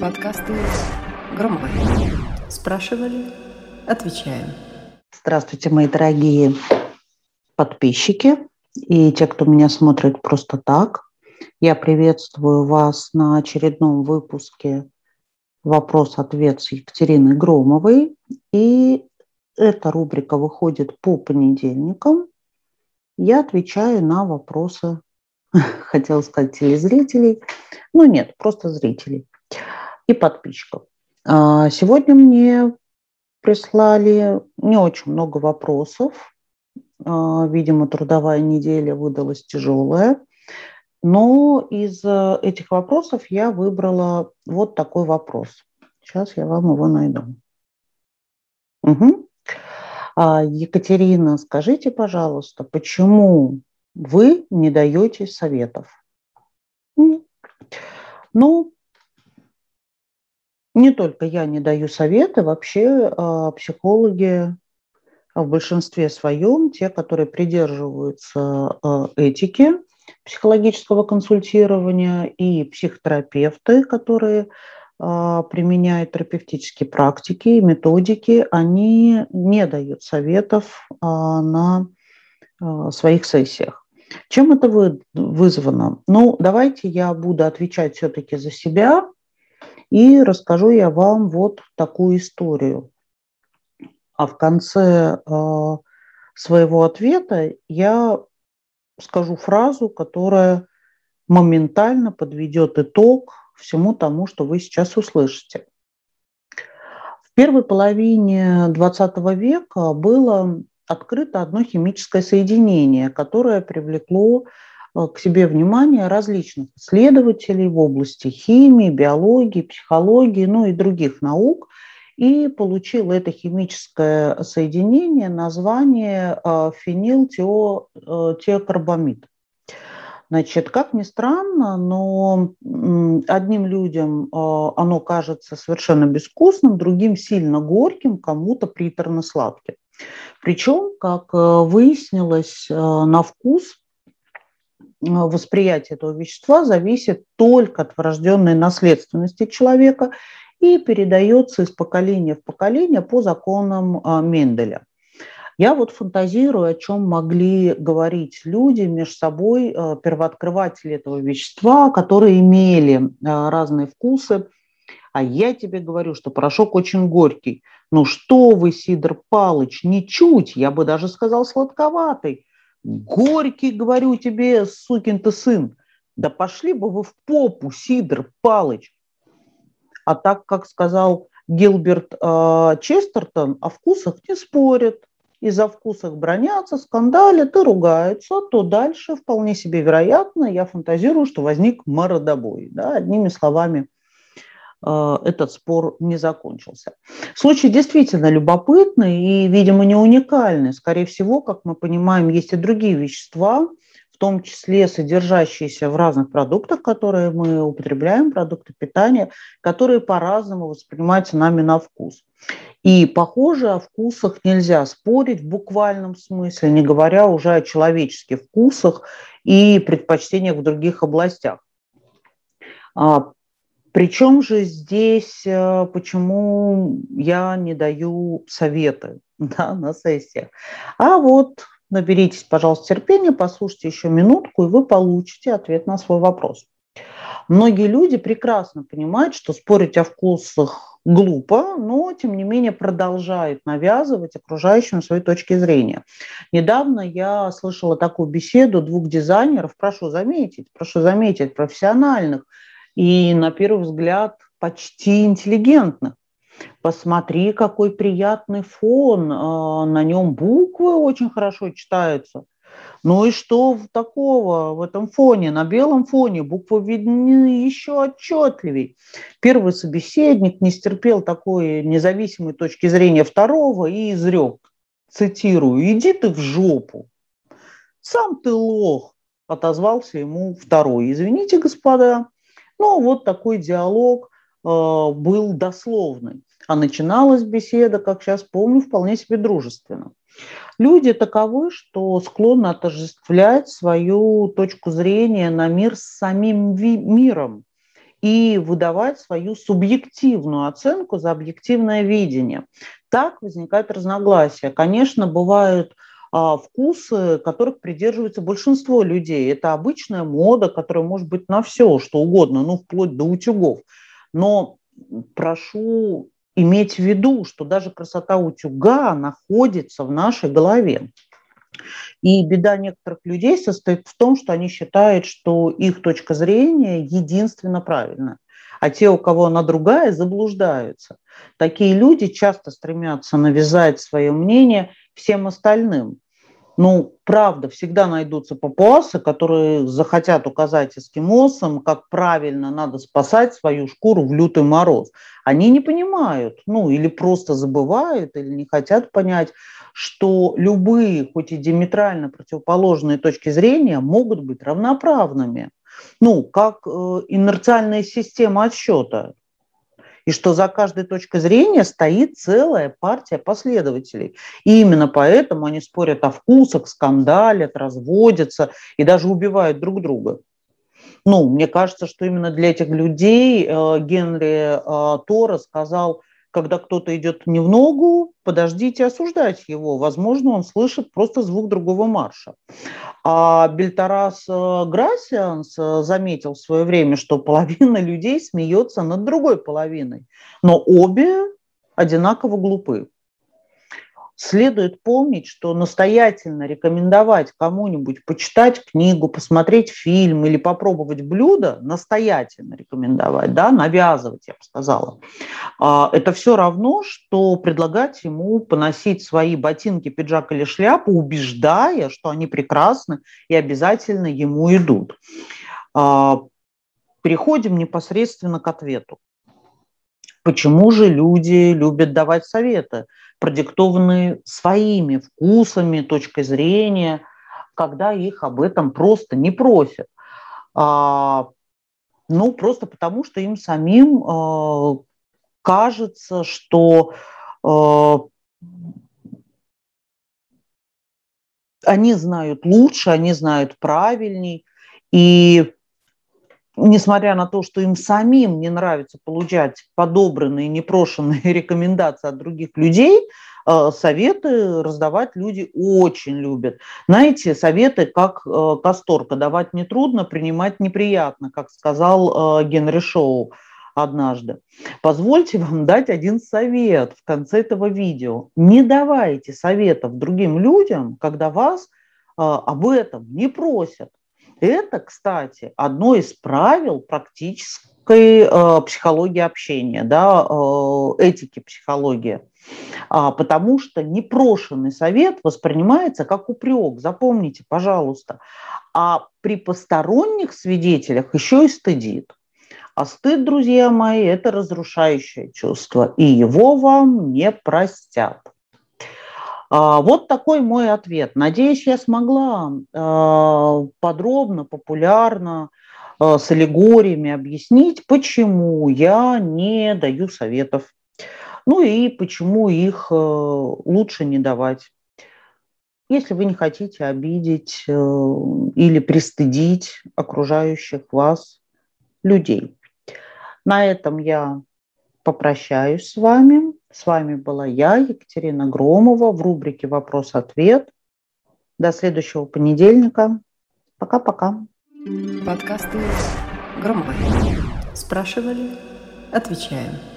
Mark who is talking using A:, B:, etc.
A: Подкасты Громовой. Спрашивали, отвечаем.
B: Здравствуйте, мои дорогие подписчики и те, кто меня смотрит просто так. Я приветствую вас на очередном выпуске «Вопрос-ответ» с Екатериной Громовой. И эта рубрика выходит по понедельникам. Я отвечаю на вопросы, хотела сказать, телезрителей, но нет, просто зрителей и подписчиков. А, сегодня мне прислали не очень много вопросов. А, видимо, трудовая неделя выдалась тяжелая. Но из э, этих вопросов я выбрала вот такой вопрос. Сейчас я вам его найду. Угу. Екатерина, скажите, пожалуйста, почему вы не даете советов? Ну, не только я не даю советы, вообще а, психологи в большинстве своем, те, которые придерживаются а, этики психологического консультирования, и психотерапевты, которые а, применяют терапевтические практики и методики, они не дают советов на своих сессиях. Чем это вызвано? Ну, давайте я буду отвечать все-таки за себя, и расскажу я вам вот такую историю. А в конце э, своего ответа я скажу фразу, которая моментально подведет итог всему тому, что вы сейчас услышите. В первой половине XX века было открыто одно химическое соединение, которое привлекло к себе внимание различных исследователей в области химии, биологии, психологии, ну и других наук, и получил это химическое соединение название э, фенилтиокарбамид. Значит, как ни странно, но одним людям э, оно кажется совершенно безвкусным, другим сильно горьким, кому-то приторно-сладким. Причем, как выяснилось, на вкус восприятие этого вещества зависит только от врожденной наследственности человека и передается из поколения в поколение по законам а, Менделя. Я вот фантазирую, о чем могли говорить люди между собой, а, первооткрыватели этого вещества, которые имели разные вкусы. А я тебе говорю, что порошок очень горький. Ну что вы, Сидор Палыч, ничуть, я бы даже сказал сладковатый. Горький, говорю тебе, сукин ты сын, да пошли бы вы в попу, Сидор Палыч. А так, как сказал Гилберт э, Честертон, о вкусах не спорят. И за вкусах бронятся, скандалят и ругаются, то дальше вполне себе вероятно, я фантазирую, что возник мордобой. Да, одними словами, этот спор не закончился. Случай действительно любопытный и, видимо, не уникальный. Скорее всего, как мы понимаем, есть и другие вещества, в том числе содержащиеся в разных продуктах, которые мы употребляем, продукты питания, которые по-разному воспринимаются нами на вкус. И, похоже, о вкусах нельзя спорить в буквальном смысле, не говоря уже о человеческих вкусах и предпочтениях в других областях. Причем же здесь, э, почему я не даю советы да, на сессиях? А вот наберитесь, пожалуйста, терпения, послушайте еще минутку, и вы получите ответ на свой вопрос. Многие люди прекрасно понимают, что спорить о вкусах глупо, но, тем не менее, продолжают навязывать окружающим свои точки зрения. Недавно я слышала такую беседу двух дизайнеров, прошу заметить, прошу заметить, профессиональных, и, на первый взгляд, почти интеллигентных. Посмотри, какой приятный фон, а, на нем буквы очень хорошо читаются. Ну и что такого в этом фоне? На белом фоне буквы видны еще отчетливей. Первый собеседник не стерпел такой независимой точки зрения второго и изрек, цитирую, «Иди ты в жопу». «Сам ты лох», – отозвался ему второй. «Извините, господа, ну, вот такой диалог э, был дословный. А начиналась беседа, как сейчас помню, вполне себе дружественно. Люди таковы, что склонны отождествлять свою точку зрения на мир с самим миром. и выдавать свою субъективную оценку за объективное видение. Так возникают разногласия. Конечно, бывают вкусы, которых придерживается большинство людей. Это обычная мода, которая может быть на все, что угодно, ну, вплоть до утюгов. Но прошу иметь в виду, что даже красота утюга находится в нашей голове. И беда некоторых людей состоит в том, что они считают, что их точка зрения единственно правильная, а те, у кого она другая, заблуждаются. Такие люди часто стремятся навязать свое мнение всем остальным. Ну, правда, всегда найдутся папуасы, которые захотят указать эскимосам, как правильно надо спасать свою шкуру в лютый мороз. Они не понимают, ну, или просто забывают, или не хотят понять, что любые, хоть и диаметрально противоположные точки зрения могут быть равноправными. Ну, как э, инерциальная система отсчета и что за каждой точкой зрения стоит целая партия последователей. И именно поэтому они спорят о вкусах, скандалят, разводятся и даже убивают друг друга. Ну, мне кажется, что именно для этих людей э, Генри э, Тора сказал – когда кто-то идет не в ногу, подождите осуждать его. Возможно, он слышит просто звук другого марша. А Бельтарас э, Грасианс э, заметил в свое время, что половина людей смеется над другой половиной, но обе одинаково глупы следует помнить, что настоятельно рекомендовать кому-нибудь почитать книгу, посмотреть фильм или попробовать блюдо, настоятельно рекомендовать, да, навязывать, я бы сказала, а, это все равно, что предлагать ему поносить свои ботинки, пиджак или шляпу, убеждая, что они прекрасны и обязательно ему идут. А, переходим непосредственно к ответу. Почему же люди любят давать советы? продиктованные своими вкусами, точкой зрения, когда их об этом просто не просят. А, ну, просто потому, что им самим а, кажется, что а, они знают лучше, они знают правильней, и несмотря на то, что им самим не нравится получать подобранные, непрошенные рекомендации от других людей, э, советы раздавать люди очень любят. Знаете, советы как э, касторка давать нетрудно, принимать неприятно, как сказал э, Генри Шоу однажды. Позвольте вам дать один совет в конце этого видео. Не давайте советов другим людям, когда вас об этом не просят. Это, кстати, одно из правил практической э, психологии общения, да, э, этики психологии. А, потому что непрошенный совет воспринимается как упрек, запомните, пожалуйста. А при посторонних свидетелях еще и стыдит. А стыд, друзья мои, это разрушающее чувство, и его вам не простят. А, вот такой мой ответ. Надеюсь, я смогла а, подробно, популярно, а, с аллегориями объяснить, почему я не даю советов. Ну и почему их лучше не давать. Если вы не хотите обидеть или пристыдить окружающих вас людей. На этом я попрощаюсь с вами. С вами была я, Екатерина Громова, в рубрике «Вопрос-ответ». До следующего понедельника. Пока-пока.
A: Подкасты Громовой. Спрашивали, отвечаем.